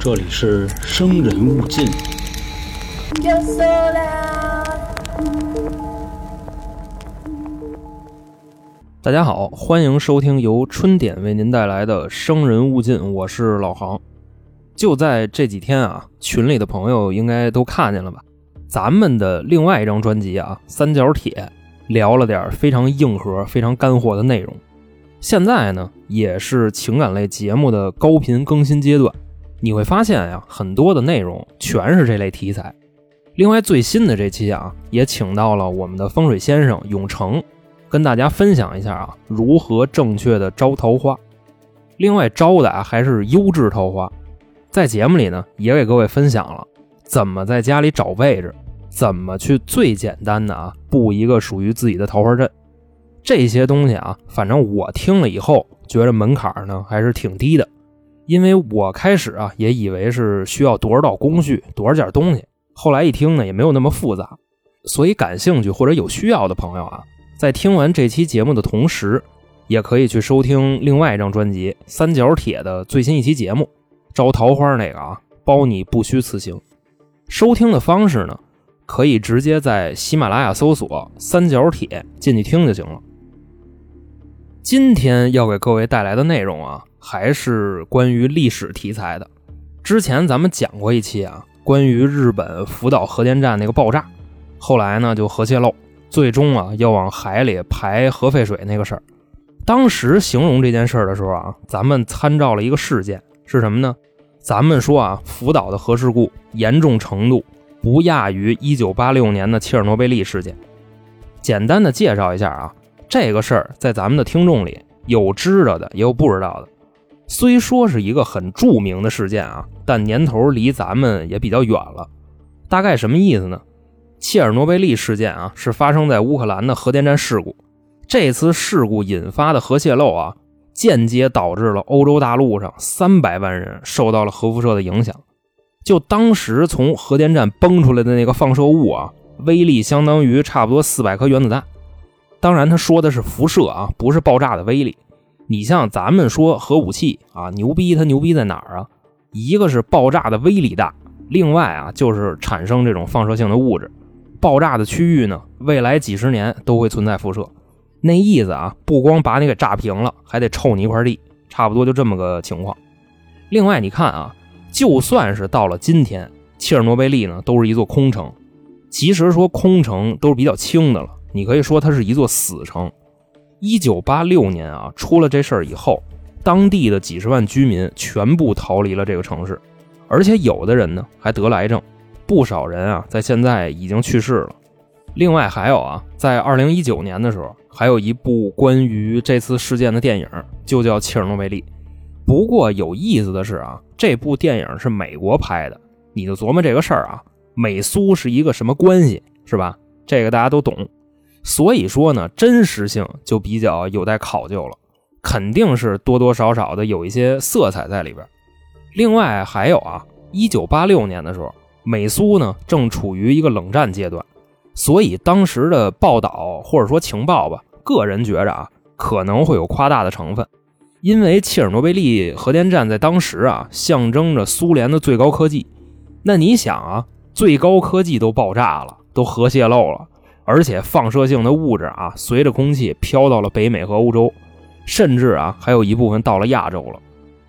这里是生人勿近。大家好，欢迎收听由春点为您带来的《生人勿近》，我是老航。就在这几天啊，群里的朋友应该都看见了吧？咱们的另外一张专辑啊，《三角铁》，聊了点非常硬核、非常干货的内容。现在呢，也是情感类节目的高频更新阶段，你会发现呀，很多的内容全是这类题材。另外，最新的这期啊，也请到了我们的风水先生永成。跟大家分享一下啊，如何正确的招桃花。另外招的啊还是优质桃花。在节目里呢，也给各位分享了怎么在家里找位置，怎么去最简单的啊布一个属于自己的桃花阵。这些东西啊，反正我听了以后觉得门槛呢还是挺低的，因为我开始啊也以为是需要多少道工序，多少件东西，后来一听呢也没有那么复杂。所以感兴趣或者有需要的朋友啊。在听完这期节目的同时，也可以去收听另外一张专辑《三角铁》的最新一期节目，招桃花那个啊，包你不虚此行。收听的方式呢，可以直接在喜马拉雅搜索“三角铁”进去听就行了。今天要给各位带来的内容啊，还是关于历史题材的。之前咱们讲过一期啊，关于日本福岛核电站那个爆炸，后来呢就核泄漏。最终啊，要往海里排核废水那个事儿，当时形容这件事儿的时候啊，咱们参照了一个事件是什么呢？咱们说啊，福岛的核事故严重程度不亚于1986年的切尔诺贝利事件。简单的介绍一下啊，这个事儿在咱们的听众里有知道的，也有不知道的。虽说是一个很著名的事件啊，但年头离咱们也比较远了。大概什么意思呢？切尔诺贝利事件啊，是发生在乌克兰的核电站事故。这次事故引发的核泄漏啊，间接导致了欧洲大陆上三百万人受到了核辐射的影响。就当时从核电站崩出来的那个放射物啊，威力相当于差不多四百颗原子弹。当然，他说的是辐射啊，不是爆炸的威力。你像咱们说核武器啊，牛逼，它牛逼在哪儿啊？一个是爆炸的威力大，另外啊，就是产生这种放射性的物质。爆炸的区域呢，未来几十年都会存在辐射。那意思啊，不光把你给炸平了，还得臭你一块地，差不多就这么个情况。另外，你看啊，就算是到了今天，切尔诺贝利呢都是一座空城。其实说空城都是比较轻的了，你可以说它是一座死城。一九八六年啊，出了这事儿以后，当地的几十万居民全部逃离了这个城市，而且有的人呢还得了癌症。不少人啊，在现在已经去世了。另外还有啊，在二零一九年的时候，还有一部关于这次事件的电影，就叫《切尔诺贝利》。不过有意思的是啊，这部电影是美国拍的，你就琢磨这个事儿啊，美苏是一个什么关系，是吧？这个大家都懂。所以说呢，真实性就比较有待考究了，肯定是多多少少的有一些色彩在里边。另外还有啊，一九八六年的时候。美苏呢正处于一个冷战阶段，所以当时的报道或者说情报吧，个人觉着啊可能会有夸大的成分，因为切尔诺贝利核电站在当时啊象征着苏联的最高科技。那你想啊，最高科技都爆炸了，都核泄漏了，而且放射性的物质啊随着空气飘到了北美和欧洲，甚至啊还有一部分到了亚洲了，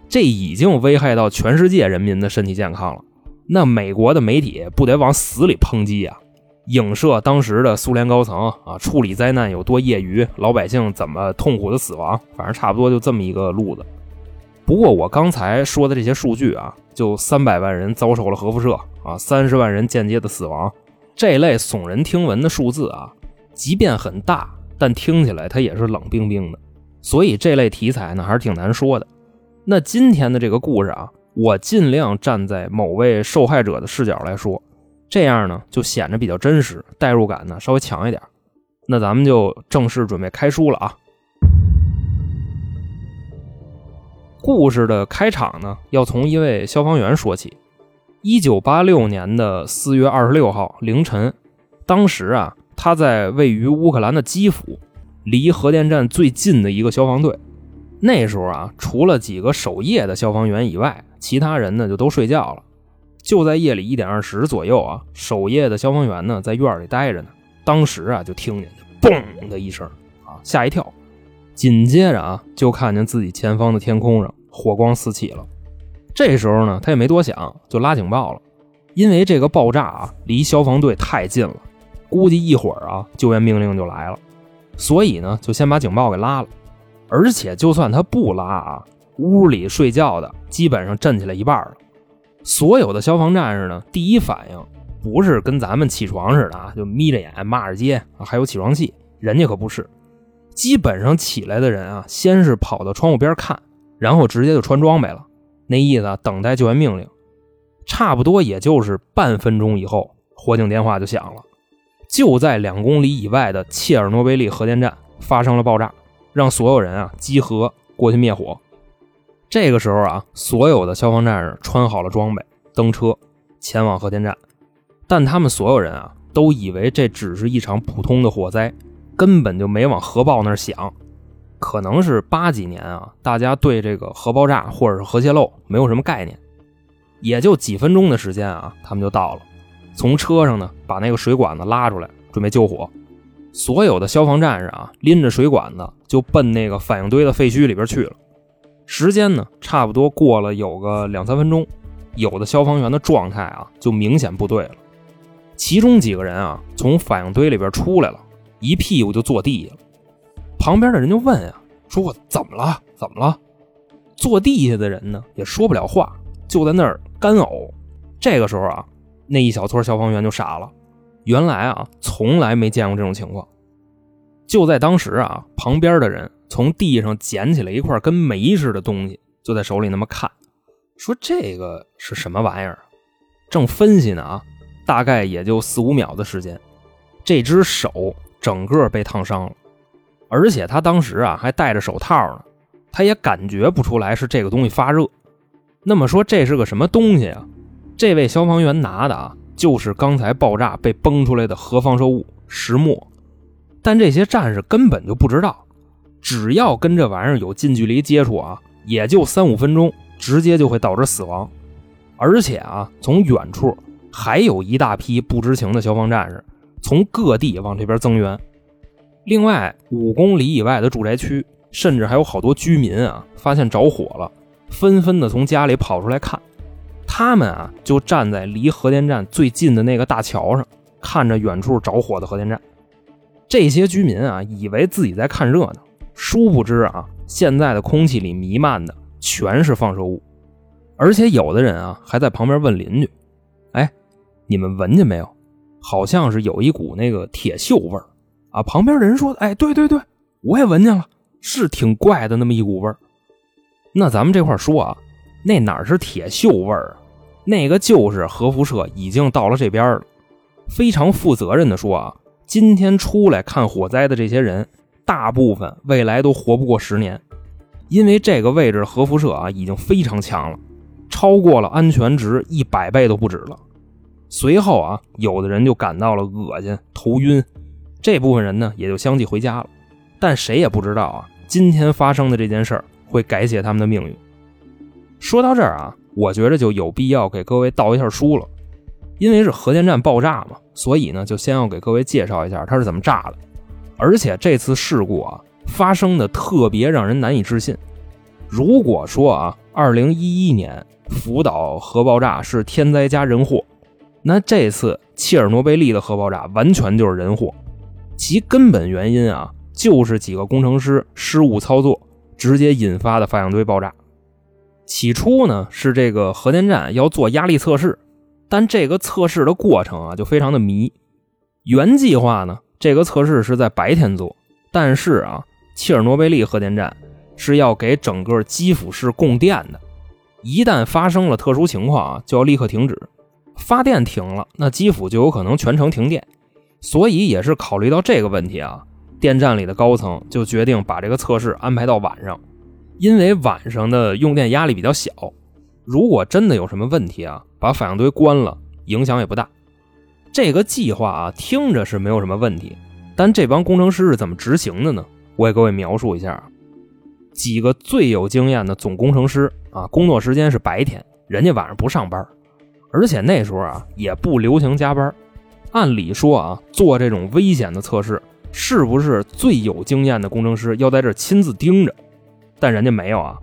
这已经危害到全世界人民的身体健康了。那美国的媒体不得往死里抨击啊，影射当时的苏联高层啊，处理灾难有多业余，老百姓怎么痛苦的死亡，反正差不多就这么一个路子。不过我刚才说的这些数据啊，就三百万人遭受了核辐射啊，三十万人间接的死亡，这类耸人听闻的数字啊，即便很大，但听起来它也是冷冰冰的。所以这类题材呢，还是挺难说的。那今天的这个故事啊。我尽量站在某位受害者的视角来说，这样呢就显得比较真实，代入感呢稍微强一点。那咱们就正式准备开书了啊！故事的开场呢，要从一位消防员说起。一九八六年的四月二十六号凌晨，当时啊，他在位于乌克兰的基辅，离核电站最近的一个消防队。那时候啊，除了几个守夜的消防员以外，其他人呢就都睡觉了。就在夜里一点二十左右啊，守夜的消防员呢在院里待着呢。当时啊，就听见嘣的一声啊，吓一跳。紧接着啊，就看见自己前方的天空上火光四起了。这时候呢，他也没多想，就拉警报了。因为这个爆炸啊，离消防队太近了，估计一会儿啊，救援命令就来了。所以呢，就先把警报给拉了。而且，就算他不拉啊，屋里睡觉的基本上震起来一半了。所有的消防战士呢，第一反应不是跟咱们起床似的啊，就眯着眼骂着街，还有起床气。人家可不是，基本上起来的人啊，先是跑到窗户边看，然后直接就穿装备了，那意思等待救援命令。差不多也就是半分钟以后，火警电话就响了，就在两公里以外的切尔诺贝利核电站发生了爆炸。让所有人啊集合过去灭火。这个时候啊，所有的消防战士穿好了装备，登车前往核电站。但他们所有人啊，都以为这只是一场普通的火灾，根本就没往核爆那儿想。可能是八几年啊，大家对这个核爆炸或者是核泄漏没有什么概念，也就几分钟的时间啊，他们就到了。从车上呢，把那个水管子拉出来，准备救火。所有的消防战士啊，拎着水管子就奔那个反应堆的废墟里边去了。时间呢，差不多过了有个两三分钟，有的消防员的状态啊，就明显不对了。其中几个人啊，从反应堆里边出来了，一屁股就坐地下了。旁边的人就问啊，说我怎么了？怎么了？坐地下的人呢，也说不了话，就在那儿干呕。这个时候啊，那一小撮消防员就傻了。原来啊，从来没见过这种情况。就在当时啊，旁边的人从地上捡起来一块跟煤似的东西，就在手里那么看，说这个是什么玩意儿？正分析呢啊，大概也就四五秒的时间，这只手整个被烫伤了，而且他当时啊还戴着手套呢，他也感觉不出来是这个东西发热。那么说这是个什么东西啊？这位消防员拿的啊。就是刚才爆炸被崩出来的核放射物石墨，但这些战士根本就不知道，只要跟这玩意儿有近距离接触啊，也就三五分钟，直接就会导致死亡。而且啊，从远处还有一大批不知情的消防战士从各地往这边增援。另外，五公里以外的住宅区，甚至还有好多居民啊，发现着火了，纷纷的从家里跑出来看。他们啊，就站在离核电站最近的那个大桥上，看着远处着火的核电站。这些居民啊，以为自己在看热闹，殊不知啊，现在的空气里弥漫的全是放射物，而且有的人啊，还在旁边问邻居：“哎，你们闻见没有？好像是有一股那个铁锈味儿啊。”旁边人说：“哎，对对对，我也闻见了，是挺怪的那么一股味儿。”那咱们这块说啊。那哪是铁锈味儿啊？那个就是核辐射已经到了这边了。非常负责任的说啊，今天出来看火灾的这些人，大部分未来都活不过十年，因为这个位置核辐射啊已经非常强了，超过了安全值一百倍都不止了。随后啊，有的人就感到了恶心、头晕，这部分人呢也就相继回家了。但谁也不知道啊，今天发生的这件事儿会改写他们的命运。说到这儿啊，我觉得就有必要给各位道一下书了，因为是核电站爆炸嘛，所以呢，就先要给各位介绍一下它是怎么炸的。而且这次事故啊，发生的特别让人难以置信。如果说啊，2011年福岛核爆炸是天灾加人祸，那这次切尔诺贝利的核爆炸完全就是人祸。其根本原因啊，就是几个工程师失误操作，直接引发的反应堆爆炸。起初呢，是这个核电站要做压力测试，但这个测试的过程啊，就非常的迷。原计划呢，这个测试是在白天做，但是啊，切尔诺贝利核电站是要给整个基辅市供电的，一旦发生了特殊情况啊，就要立刻停止发电，停了，那基辅就有可能全程停电。所以也是考虑到这个问题啊，电站里的高层就决定把这个测试安排到晚上。因为晚上的用电压力比较小，如果真的有什么问题啊，把反应堆关了，影响也不大。这个计划啊，听着是没有什么问题，但这帮工程师是怎么执行的呢？我给各位描述一下。几个最有经验的总工程师啊，工作时间是白天，人家晚上不上班，而且那时候啊也不流行加班。按理说啊，做这种危险的测试，是不是最有经验的工程师要在这亲自盯着？但人家没有啊，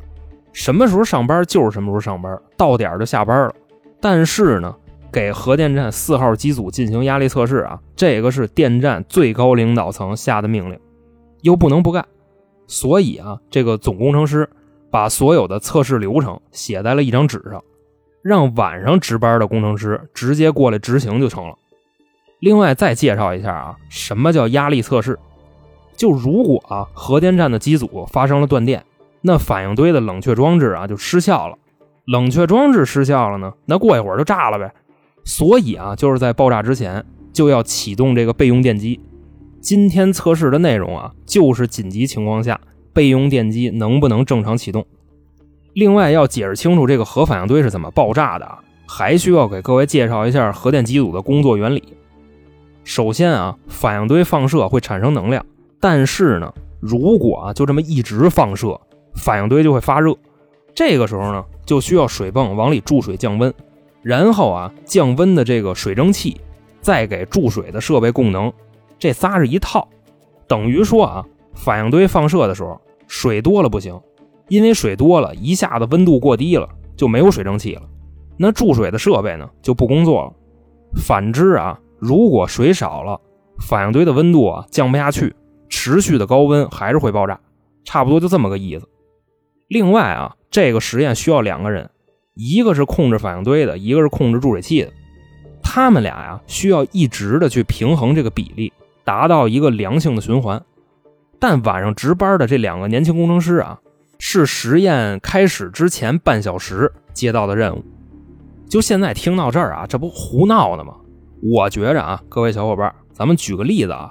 什么时候上班就是什么时候上班，到点就下班了。但是呢，给核电站四号机组进行压力测试啊，这个是电站最高领导层下的命令，又不能不干。所以啊，这个总工程师把所有的测试流程写在了一张纸上，让晚上值班的工程师直接过来执行就成了。另外再介绍一下啊，什么叫压力测试？就如果啊核电站的机组发生了断电，那反应堆的冷却装置啊就失效了。冷却装置失效了呢，那过一会儿就炸了呗。所以啊，就是在爆炸之前就要启动这个备用电机。今天测试的内容啊，就是紧急情况下备用电机能不能正常启动。另外要解释清楚这个核反应堆是怎么爆炸的啊，还需要给各位介绍一下核电机组的工作原理。首先啊，反应堆放射会产生能量，但是呢，如果啊就这么一直放射，反应堆就会发热。这个时候呢，就需要水泵往里注水降温，然后啊降温的这个水蒸气再给注水的设备供能。这仨是一套，等于说啊，反应堆放射的时候，水多了不行，因为水多了一下子温度过低了，就没有水蒸气了，那注水的设备呢就不工作了。反之啊，如果水少了，反应堆的温度啊降不下去，持续的高温还是会爆炸，差不多就这么个意思。另外啊，这个实验需要两个人，一个是控制反应堆的，一个是控制注水器的，他们俩呀需要一直的去平衡这个比例。达到一个良性的循环，但晚上值班的这两个年轻工程师啊，是实验开始之前半小时接到的任务。就现在听到这儿啊，这不胡闹呢吗？我觉着啊，各位小伙伴，咱们举个例子啊，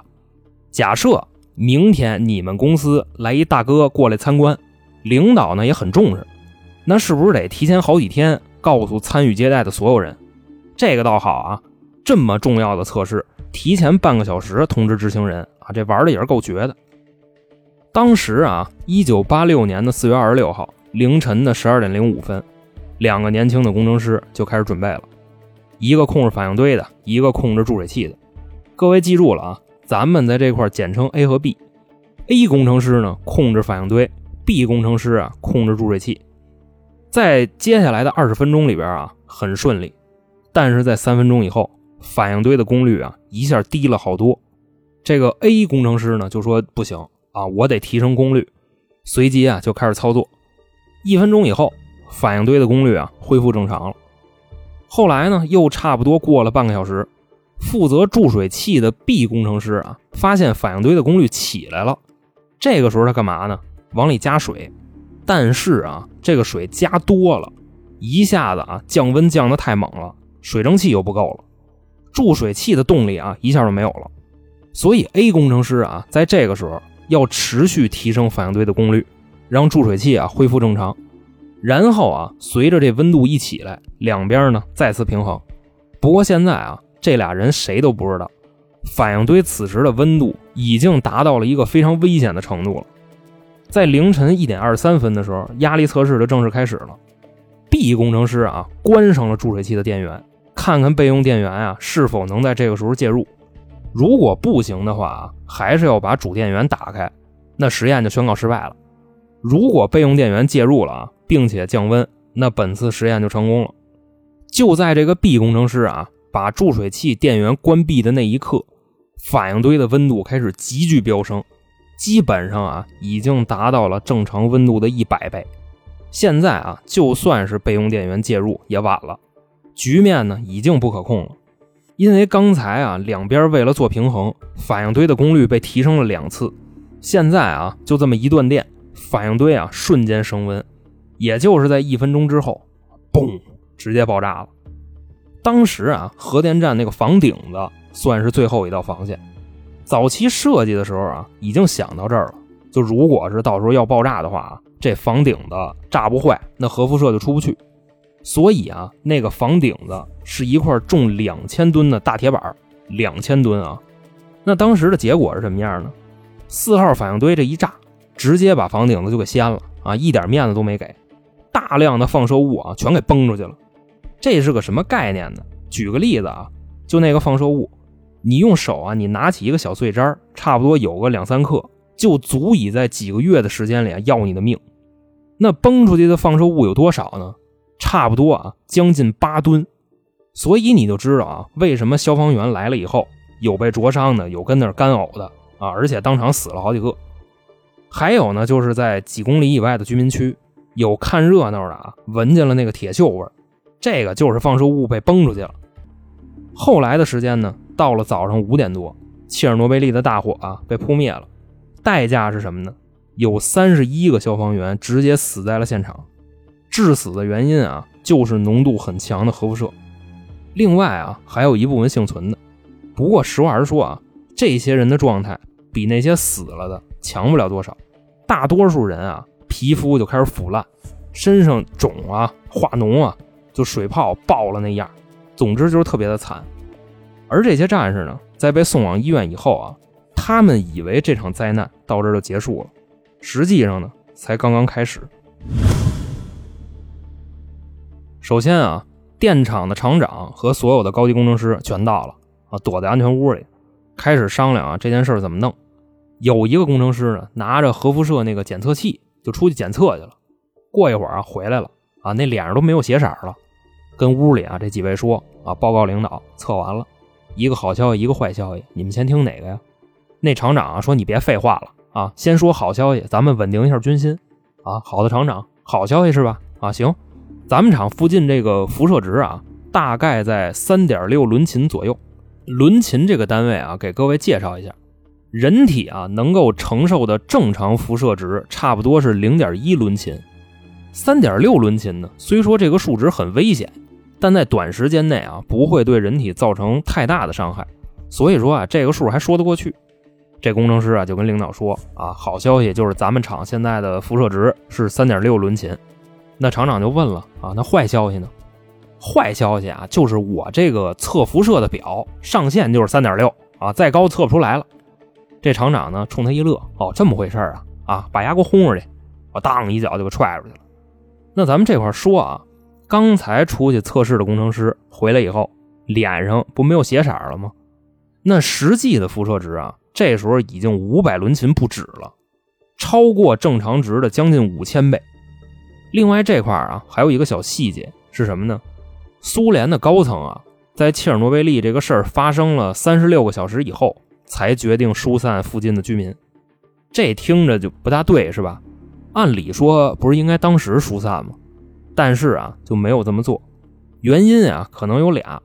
假设明天你们公司来一大哥过来参观，领导呢也很重视，那是不是得提前好几天告诉参与接待的所有人？这个倒好啊，这么重要的测试。提前半个小时通知执行人啊，这玩的也是够绝的。当时啊，一九八六年的四月二十六号凌晨的十二点零五分，两个年轻的工程师就开始准备了，一个控制反应堆的，一个控制注水器的。各位记住了啊，咱们在这块简称 A 和 B。A 工程师呢控制反应堆，B 工程师啊控制注水器。在接下来的二十分钟里边啊，很顺利，但是在三分钟以后。反应堆的功率啊，一下低了好多。这个 A 工程师呢就说不行啊，我得提升功率。随即啊就开始操作。一分钟以后，反应堆的功率啊恢复正常了。后来呢，又差不多过了半个小时，负责注水器的 B 工程师啊发现反应堆的功率起来了。这个时候他干嘛呢？往里加水。但是啊，这个水加多了，一下子啊降温降得太猛了，水蒸气又不够了。注水器的动力啊，一下就没有了，所以 A 工程师啊，在这个时候要持续提升反应堆的功率，让注水器啊恢复正常，然后啊，随着这温度一起来，两边呢再次平衡。不过现在啊，这俩人谁都不知道，反应堆此时的温度已经达到了一个非常危险的程度了。在凌晨一点二十三分的时候，压力测试就正式开始了。B 工程师啊，关上了注水器的电源。看看备用电源啊是否能在这个时候介入，如果不行的话啊，还是要把主电源打开，那实验就宣告失败了。如果备用电源介入了啊，并且降温，那本次实验就成功了。就在这个 B 工程师啊把注水器电源关闭的那一刻，反应堆的温度开始急剧飙升，基本上啊已经达到了正常温度的一百倍。现在啊，就算是备用电源介入也晚了。局面呢已经不可控了，因为刚才啊两边为了做平衡，反应堆的功率被提升了两次。现在啊就这么一断电，反应堆啊瞬间升温，也就是在一分钟之后，嘣，直接爆炸了。当时啊核电站那个房顶子算是最后一道防线。早期设计的时候啊已经想到这儿了，就如果是到时候要爆炸的话啊，这房顶子炸不坏，那核辐射就出不去。所以啊，那个房顶子是一块重两千吨的大铁板，两千吨啊。那当时的结果是什么样呢？四号反应堆这一炸，直接把房顶子就给掀了啊，一点面子都没给，大量的放射物啊全给崩出去了。这是个什么概念呢？举个例子啊，就那个放射物，你用手啊，你拿起一个小碎渣，差不多有个两三克，就足以在几个月的时间里啊要你的命。那崩出去的放射物有多少呢？差不多啊，将近八吨。所以你就知道啊，为什么消防员来了以后，有被灼伤的，有跟那儿干呕的啊，而且当场死了好几个。还有呢，就是在几公里以外的居民区，有看热闹的啊，闻见了那个铁锈味这个就是放射物被崩出去了。后来的时间呢，到了早上五点多，切尔诺贝利的大火啊被扑灭了，代价是什么呢？有三十一个消防员直接死在了现场，致死的原因啊就是浓度很强的核辐射。另外啊，还有一部分幸存的，不过实话实说啊，这些人的状态比那些死了的强不了多少。大多数人啊，皮肤就开始腐烂，身上肿啊、化脓啊，就水泡爆了那样。总之就是特别的惨。而这些战士呢，在被送往医院以后啊，他们以为这场灾难到这就结束了，实际上呢，才刚刚开始。首先啊，电厂的厂长和所有的高级工程师全到了啊，躲在安全屋里，开始商量啊这件事怎么弄。有一个工程师呢，拿着核辐射那个检测器就出去检测去了。过一会儿啊，回来了啊，那脸上都没有血色了，跟屋里啊这几位说啊，报告领导，测完了，一个好消息，一个坏消息，你们先听哪个呀？那厂长啊说你别废话了啊，先说好消息，咱们稳定一下军心啊。好的，厂长，好消息是吧？啊，行，咱们厂附近这个辐射值啊，大概在三点六伦琴左右。伦琴这个单位啊，给各位介绍一下。人体啊，能够承受的正常辐射值差不多是零点一伦琴，三点六伦琴呢。虽说这个数值很危险，但在短时间内啊，不会对人体造成太大的伤害。所以说啊，这个数还说得过去。这工程师啊，就跟领导说啊，好消息就是咱们厂现在的辐射值是三点六伦琴。那厂长就问了啊，那坏消息呢？坏消息啊，就是我这个测辐射的表上限就是三点六啊，再高测不出来了。这厂长呢，冲他一乐，哦，这么回事啊？啊，把牙给我轰出去！我当一脚就给踹出去了。那咱们这块说啊，刚才出去测试的工程师回来以后，脸上不没有血色了吗？那实际的辐射值啊，这时候已经五百伦琴不止了，超过正常值的将近五千倍。另外这块啊，还有一个小细节是什么呢？苏联的高层啊，在切尔诺贝利这个事儿发生了三十六个小时以后。才决定疏散附近的居民，这听着就不大对，是吧？按理说不是应该当时疏散吗？但是啊，就没有这么做。原因啊，可能有俩。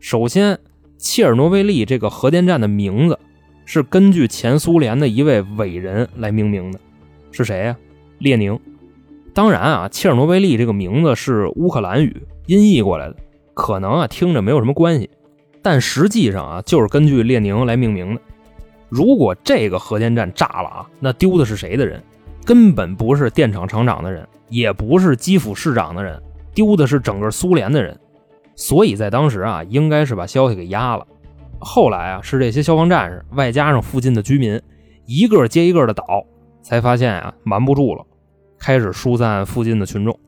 首先，切尔诺贝利这个核电站的名字是根据前苏联的一位伟人来命名的，是谁呀？列宁。当然啊，切尔诺贝利这个名字是乌克兰语音译过来的，可能啊听着没有什么关系。但实际上啊，就是根据列宁来命名的。如果这个核电站炸了啊，那丢的是谁的人？根本不是电厂厂长的人，也不是基辅市长的人，丢的是整个苏联的人。所以在当时啊，应该是把消息给压了。后来啊，是这些消防战士外加上附近的居民，一个接一个的倒，才发现啊，瞒不住了，开始疏散附近的群众。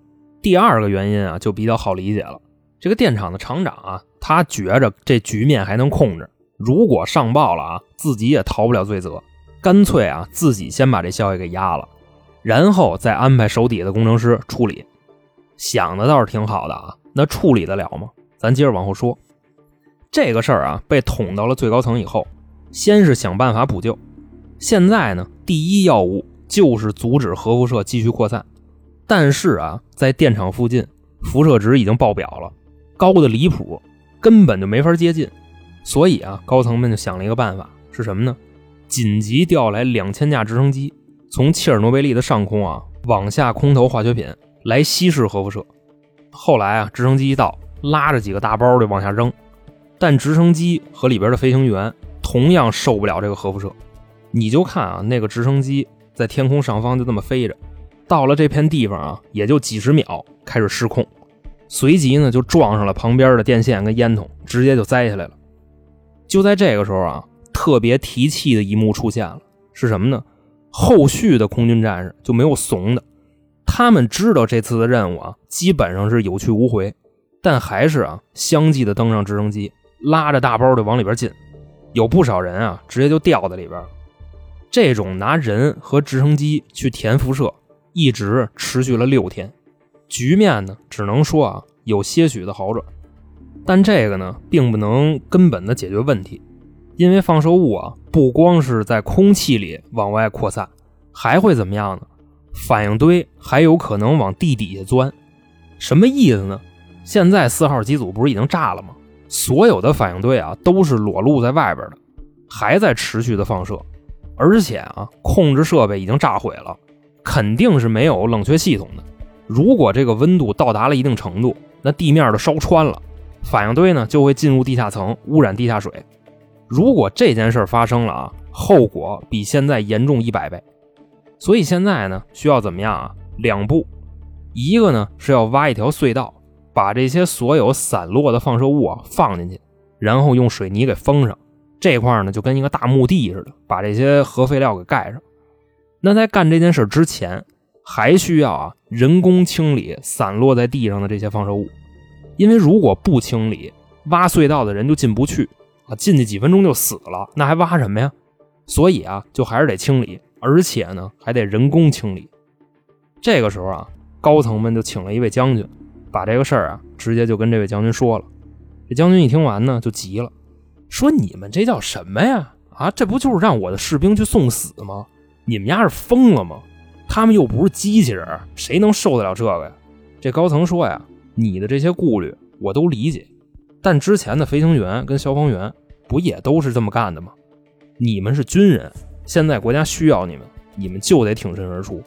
第二个原因啊，就比较好理解了。这个电厂的厂长啊，他觉着这局面还能控制，如果上报了啊，自己也逃不了罪责，干脆啊，自己先把这消息给压了，然后再安排手底下的工程师处理。想的倒是挺好的啊，那处理得了吗？咱接着往后说。这个事儿啊，被捅到了最高层以后，先是想办法补救。现在呢，第一要务就是阻止核辐射继续扩散。但是啊，在电厂附近，辐射值已经爆表了。高的离谱，根本就没法接近，所以啊，高层们就想了一个办法，是什么呢？紧急调来两千架直升机，从切尔诺贝利的上空啊往下空投化学品来稀释核辐射。后来啊，直升机一到，拉着几个大包就往下扔，但直升机和里边的飞行员同样受不了这个核辐射。你就看啊，那个直升机在天空上方就这么飞着，到了这片地方啊，也就几十秒开始失控。随即呢，就撞上了旁边的电线跟烟筒，直接就栽下来了。就在这个时候啊，特别提气的一幕出现了，是什么呢？后续的空军战士就没有怂的，他们知道这次的任务啊，基本上是有去无回，但还是啊，相继的登上直升机，拉着大包就往里边进。有不少人啊，直接就掉在里边。这种拿人和直升机去填辐射，一直持续了六天，局面呢，只能说啊，有些许的好转。但这个呢，并不能根本的解决问题，因为放射物啊，不光是在空气里往外扩散，还会怎么样呢？反应堆还有可能往地底下钻。什么意思呢？现在四号机组不是已经炸了吗？所有的反应堆啊，都是裸露在外边的，还在持续的放射，而且啊，控制设备已经炸毁了，肯定是没有冷却系统的。如果这个温度到达了一定程度，那地面都烧穿了。反应堆呢就会进入地下层，污染地下水。如果这件事发生了啊，后果比现在严重一百倍。所以现在呢，需要怎么样啊？两步，一个呢是要挖一条隧道，把这些所有散落的放射物啊放进去，然后用水泥给封上。这块呢就跟一个大墓地似的，把这些核废料给盖上。那在干这件事之前，还需要啊人工清理散落在地上的这些放射物。因为如果不清理，挖隧道的人就进不去啊，进去几分钟就死了，那还挖什么呀？所以啊，就还是得清理，而且呢，还得人工清理。这个时候啊，高层们就请了一位将军，把这个事儿啊，直接就跟这位将军说了。这将军一听完呢，就急了，说：“你们这叫什么呀？啊，这不就是让我的士兵去送死吗？你们家是疯了吗？他们又不是机器人，谁能受得了这个呀？”这高层说呀。你的这些顾虑我都理解，但之前的飞行员跟消防员不也都是这么干的吗？你们是军人，现在国家需要你们，你们就得挺身而出。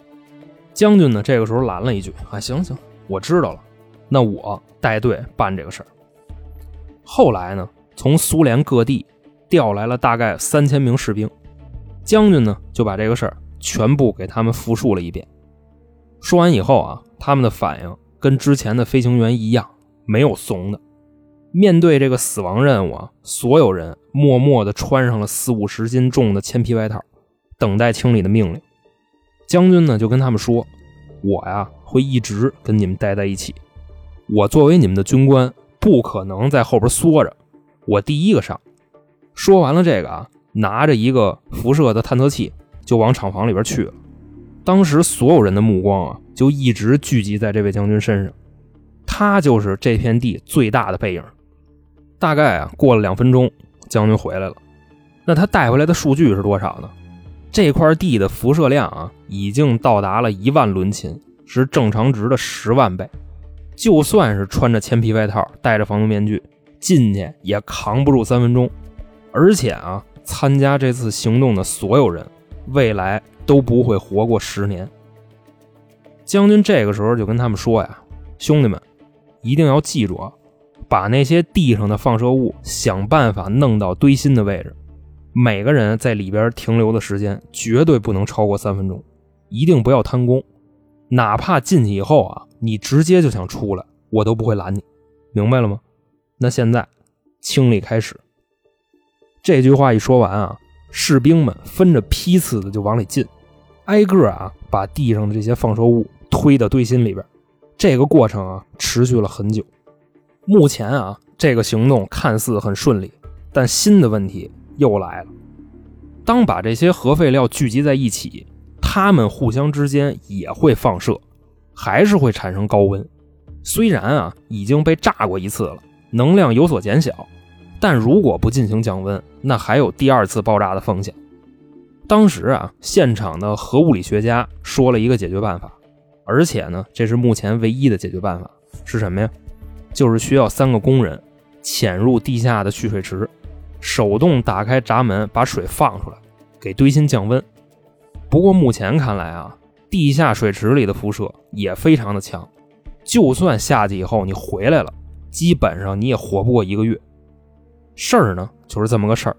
将军呢，这个时候拦了一句：“啊，行行，我知道了，那我带队办这个事儿。”后来呢，从苏联各地调来了大概三千名士兵，将军呢就把这个事儿全部给他们复述了一遍。说完以后啊，他们的反应。跟之前的飞行员一样，没有怂的。面对这个死亡任务啊，所有人默默地穿上了四五十斤重的铅皮外套，等待清理的命令。将军呢就跟他们说：“我呀会一直跟你们待在一起。我作为你们的军官，不可能在后边缩着，我第一个上。”说完了这个啊，拿着一个辐射的探测器就往厂房里边去了。当时所有人的目光啊。就一直聚集在这位将军身上，他就是这片地最大的背影。大概啊，过了两分钟，将军回来了。那他带回来的数据是多少呢？这块地的辐射量啊，已经到达了一万伦琴，是正常值的十万倍。就算是穿着铅皮外套、戴着防毒面具进去，也扛不住三分钟。而且啊，参加这次行动的所有人，未来都不会活过十年。将军这个时候就跟他们说呀：“兄弟们，一定要记住啊，把那些地上的放射物想办法弄到堆芯的位置。每个人在里边停留的时间绝对不能超过三分钟，一定不要贪功。哪怕进去以后啊，你直接就想出来，我都不会拦你。明白了吗？那现在清理开始。”这句话一说完啊，士兵们分着批次的就往里进，挨个啊把地上的这些放射物。推到堆芯里边，这个过程啊持续了很久。目前啊，这个行动看似很顺利，但新的问题又来了。当把这些核废料聚集在一起，它们互相之间也会放射，还是会产生高温。虽然啊已经被炸过一次了，能量有所减小，但如果不进行降温，那还有第二次爆炸的风险。当时啊，现场的核物理学家说了一个解决办法。而且呢，这是目前唯一的解决办法是什么呀？就是需要三个工人潜入地下的蓄水池，手动打开闸门，把水放出来，给堆芯降温。不过目前看来啊，地下水池里的辐射也非常的强，就算下去以后你回来了，基本上你也活不过一个月。事儿呢就是这么个事儿，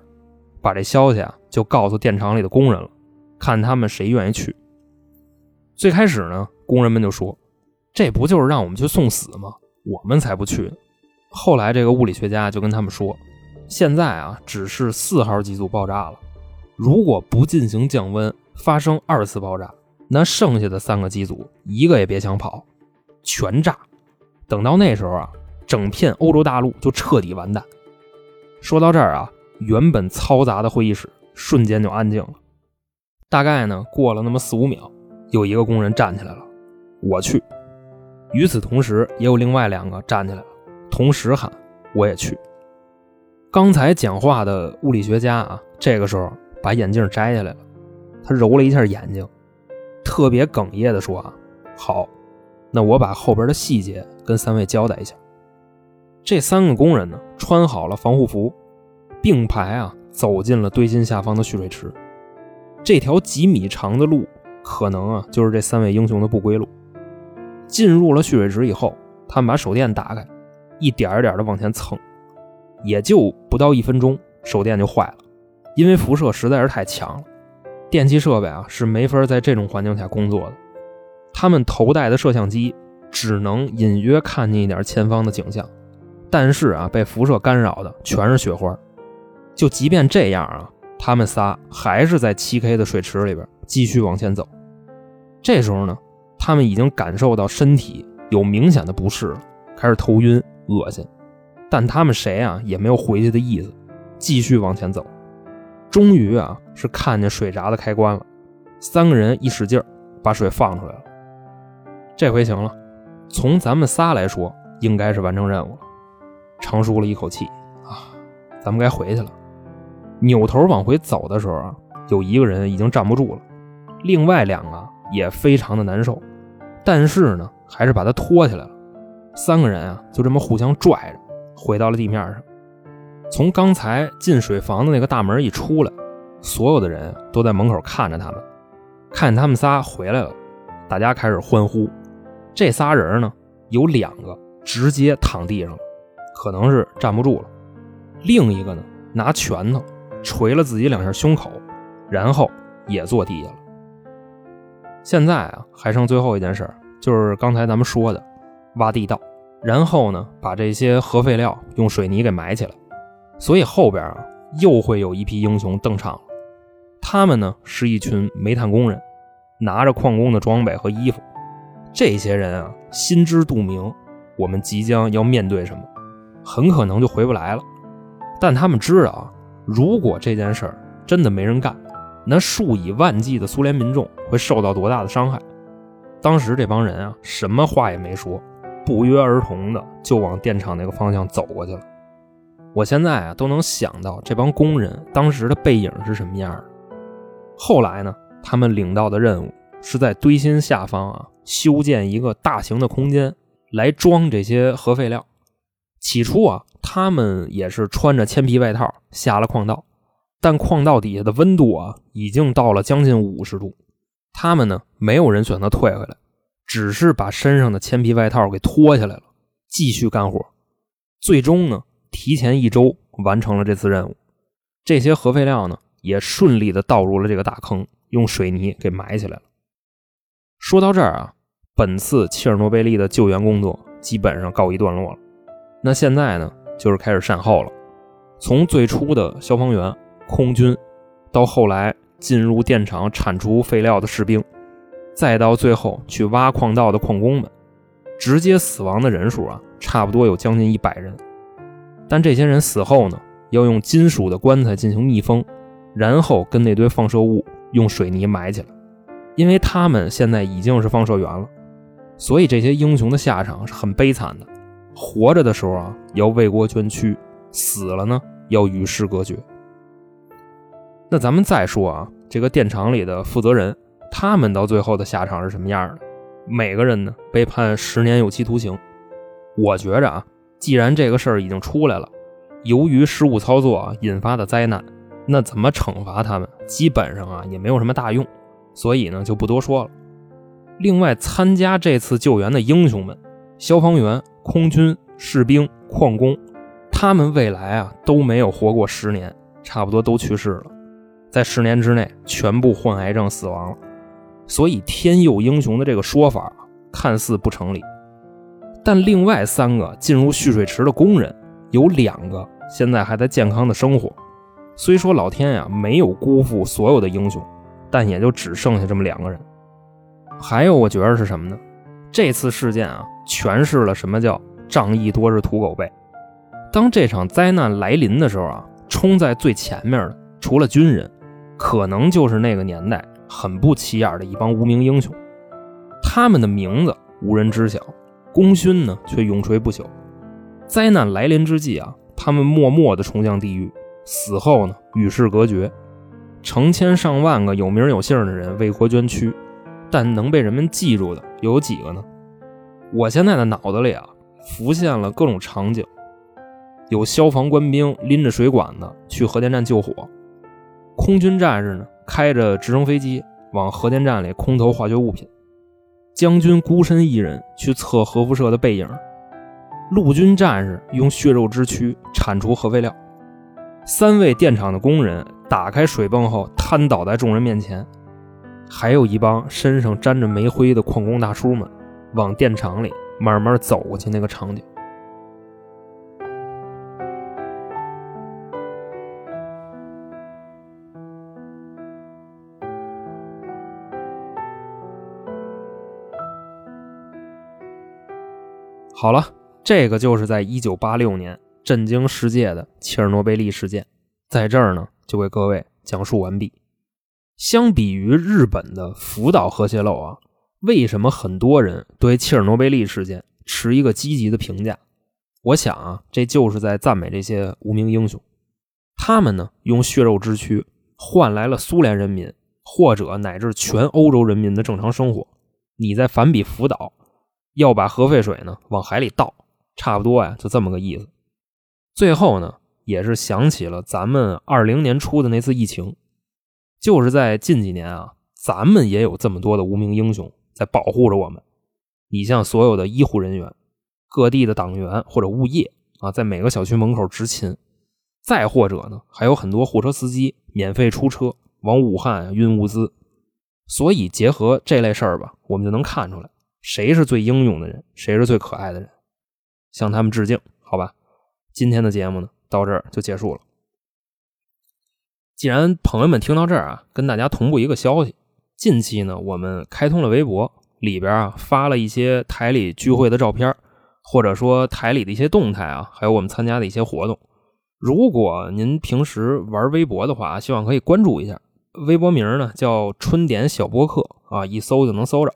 把这消息啊就告诉电厂里的工人了，看他们谁愿意去。最开始呢。工人们就说：“这不就是让我们去送死吗？我们才不去呢。”后来，这个物理学家就跟他们说：“现在啊，只是四号机组爆炸了，如果不进行降温，发生二次爆炸，那剩下的三个机组一个也别想跑，全炸。等到那时候啊，整片欧洲大陆就彻底完蛋。说到这儿啊，原本嘈杂的会议室瞬间就安静了。大概呢，过了那么四五秒，有一个工人站起来了，我去。与此同时，也有另外两个站起来了，同时喊我也去。刚才讲话的物理学家啊，这个时候把眼镜摘下来了，他揉了一下眼睛，特别哽咽地说：“啊，好，那我把后边的细节跟三位交代一下。这三个工人呢，穿好了防护服，并排啊走进了堆芯下方的蓄水池。这条几米长的路，可能啊就是这三位英雄的不归路。进入了蓄水池以后，他们把手电打开，一点一点的往前蹭。”也就不到一分钟，手电就坏了，因为辐射实在是太强了，电气设备啊是没法在这种环境下工作的。他们头戴的摄像机只能隐约看见一点前方的景象，但是啊被辐射干扰的全是雪花。就即便这样啊，他们仨还是在 7K 的水池里边继续往前走。这时候呢，他们已经感受到身体有明显的不适了，开始头晕、恶心。但他们谁啊也没有回去的意思，继续往前走。终于啊是看见水闸的开关了，三个人一使劲把水放出来了。这回行了，从咱们仨来说应该是完成任务了。长舒了一口气啊，咱们该回去了。扭头往回走的时候啊，有一个人已经站不住了，另外两个也非常的难受，但是呢还是把他拖起来了。三个人啊就这么互相拽着。回到了地面上，从刚才进水房的那个大门一出来，所有的人都在门口看着他们，看见他们仨回来了，大家开始欢呼。这仨人呢，有两个直接躺地上了，可能是站不住了；另一个呢，拿拳头捶了自己两下胸口，然后也坐地下了。现在啊，还剩最后一件事，就是刚才咱们说的挖地道。然后呢，把这些核废料用水泥给埋起来，所以后边啊又会有一批英雄登场了。他们呢是一群煤炭工人，拿着矿工的装备和衣服。这些人啊心知肚明，我们即将要面对什么，很可能就回不来了。但他们知道啊，如果这件事儿真的没人干，那数以万计的苏联民众会受到多大的伤害。当时这帮人啊，什么话也没说。不约而同的就往电厂那个方向走过去了。我现在啊都能想到这帮工人当时的背影是什么样的。后来呢，他们领到的任务是在堆芯下方啊修建一个大型的空间来装这些核废料。起初啊，他们也是穿着铅皮外套下了矿道，但矿道底下的温度啊已经到了将近五十度，他们呢没有人选择退回来。只是把身上的铅皮外套给脱下来了，继续干活。最终呢，提前一周完成了这次任务。这些核废料呢，也顺利的倒入了这个大坑，用水泥给埋起来了。说到这儿啊，本次切尔诺贝利的救援工作基本上告一段落了。那现在呢，就是开始善后了。从最初的消防员、空军，到后来进入电厂铲除废料的士兵。再到最后去挖矿道的矿工们，直接死亡的人数啊，差不多有将近一百人。但这些人死后呢，要用金属的棺材进行密封，然后跟那堆放射物用水泥埋起来。因为他们现在已经是放射源了，所以这些英雄的下场是很悲惨的。活着的时候啊，要为国捐躯；死了呢，要与世隔绝。那咱们再说啊，这个电厂里的负责人。他们到最后的下场是什么样的？每个人呢被判十年有期徒刑。我觉着啊，既然这个事儿已经出来了，由于失误操作啊引发的灾难，那怎么惩罚他们，基本上啊也没有什么大用，所以呢就不多说了。另外，参加这次救援的英雄们，消防员、空军、士兵、矿工，他们未来啊都没有活过十年，差不多都去世了，在十年之内全部患癌症死亡了。所以天佑英雄的这个说法看似不成立，但另外三个进入蓄水池的工人有两个现在还在健康的生活。虽说老天呀没有辜负所有的英雄，但也就只剩下这么两个人。还有，我觉得是什么呢？这次事件啊，诠释了什么叫仗义多是土狗辈。当这场灾难来临的时候啊，冲在最前面的，除了军人，可能就是那个年代很不起眼的一帮无名英雄。他们的名字无人知晓，功勋呢却永垂不朽。灾难来临之际啊，他们默默地冲向地狱，死后呢与世隔绝。成千上万个有名有姓的人为国捐躯，但能被人们记住的有几个呢？我现在的脑子里啊，浮现了各种场景：有消防官兵拎着水管子去核电站救火，空军战士呢开着直升飞机往核电站里空投化学物品，将军孤身一人去测核辐射的背影，陆军战士用血肉之躯铲除核废料，三位电厂的工人。打开水泵后，瘫倒在众人面前，还有一帮身上沾着煤灰的矿工大叔们，往电厂里慢慢走过去。那个场景。好了，这个就是在一九八六年震惊世界的切尔诺贝利事件，在这儿呢。就为各位讲述完毕。相比于日本的福岛核泄漏啊，为什么很多人对切尔诺贝利事件持一个积极的评价？我想啊，这就是在赞美这些无名英雄。他们呢，用血肉之躯换来了苏联人民或者乃至全欧洲人民的正常生活。你在反比福岛，要把核废水呢往海里倒，差不多呀，就这么个意思。最后呢。也是想起了咱们二零年初的那次疫情，就是在近几年啊，咱们也有这么多的无名英雄在保护着我们。你像所有的医护人员、各地的党员或者物业啊，在每个小区门口执勤；再或者呢，还有很多货车司机免费出车往武汉运物资。所以结合这类事儿吧，我们就能看出来谁是最英勇的人，谁是最可爱的人，向他们致敬，好吧？今天的节目呢？到这儿就结束了。既然朋友们听到这儿啊，跟大家同步一个消息：近期呢，我们开通了微博，里边啊发了一些台里聚会的照片，或者说台里的一些动态啊，还有我们参加的一些活动。如果您平时玩微博的话，希望可以关注一下。微博名呢叫“春点小播客”啊，一搜就能搜着。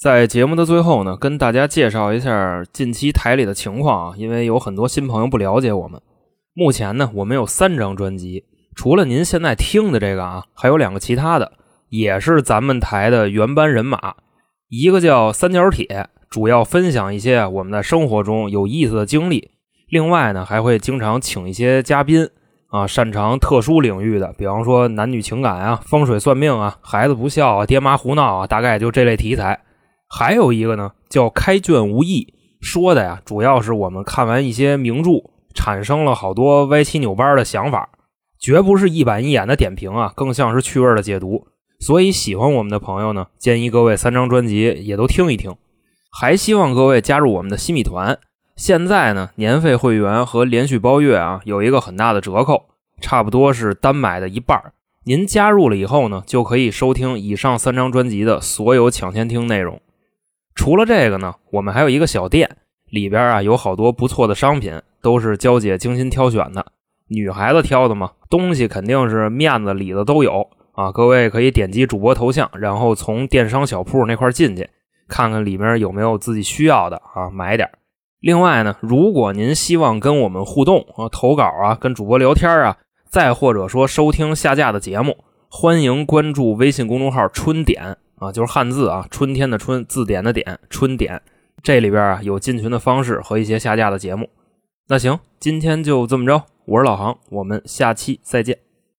在节目的最后呢，跟大家介绍一下近期台里的情况啊，因为有很多新朋友不了解我们。目前呢，我们有三张专辑，除了您现在听的这个啊，还有两个其他的，也是咱们台的原班人马。一个叫三角铁，主要分享一些我们在生活中有意思的经历。另外呢，还会经常请一些嘉宾啊，擅长特殊领域的，比方说男女情感啊、风水算命啊、孩子不孝啊、爹妈胡闹啊，大概就这类题材。还有一个呢，叫开卷无益，说的呀，主要是我们看完一些名著。产生了好多歪七扭八的想法，绝不是一板一眼的点评啊，更像是趣味的解读。所以喜欢我们的朋友呢，建议各位三张专辑也都听一听。还希望各位加入我们的新米团。现在呢，年费会员和连续包月啊，有一个很大的折扣，差不多是单买的一半。您加入了以后呢，就可以收听以上三张专辑的所有抢先听内容。除了这个呢，我们还有一个小店，里边啊有好多不错的商品。都是娇姐精心挑选的，女孩子挑的嘛，东西肯定是面子里子都有啊。各位可以点击主播头像，然后从电商小铺那块进去，看看里面有没有自己需要的啊，买点。另外呢，如果您希望跟我们互动啊，投稿啊，跟主播聊天啊，再或者说收听下架的节目，欢迎关注微信公众号“春点”啊，就是汉字啊，春天的春，字典的典，春点。这里边啊有进群的方式和一些下架的节目。那行，今天就这么着。我是老航，我们下期再见。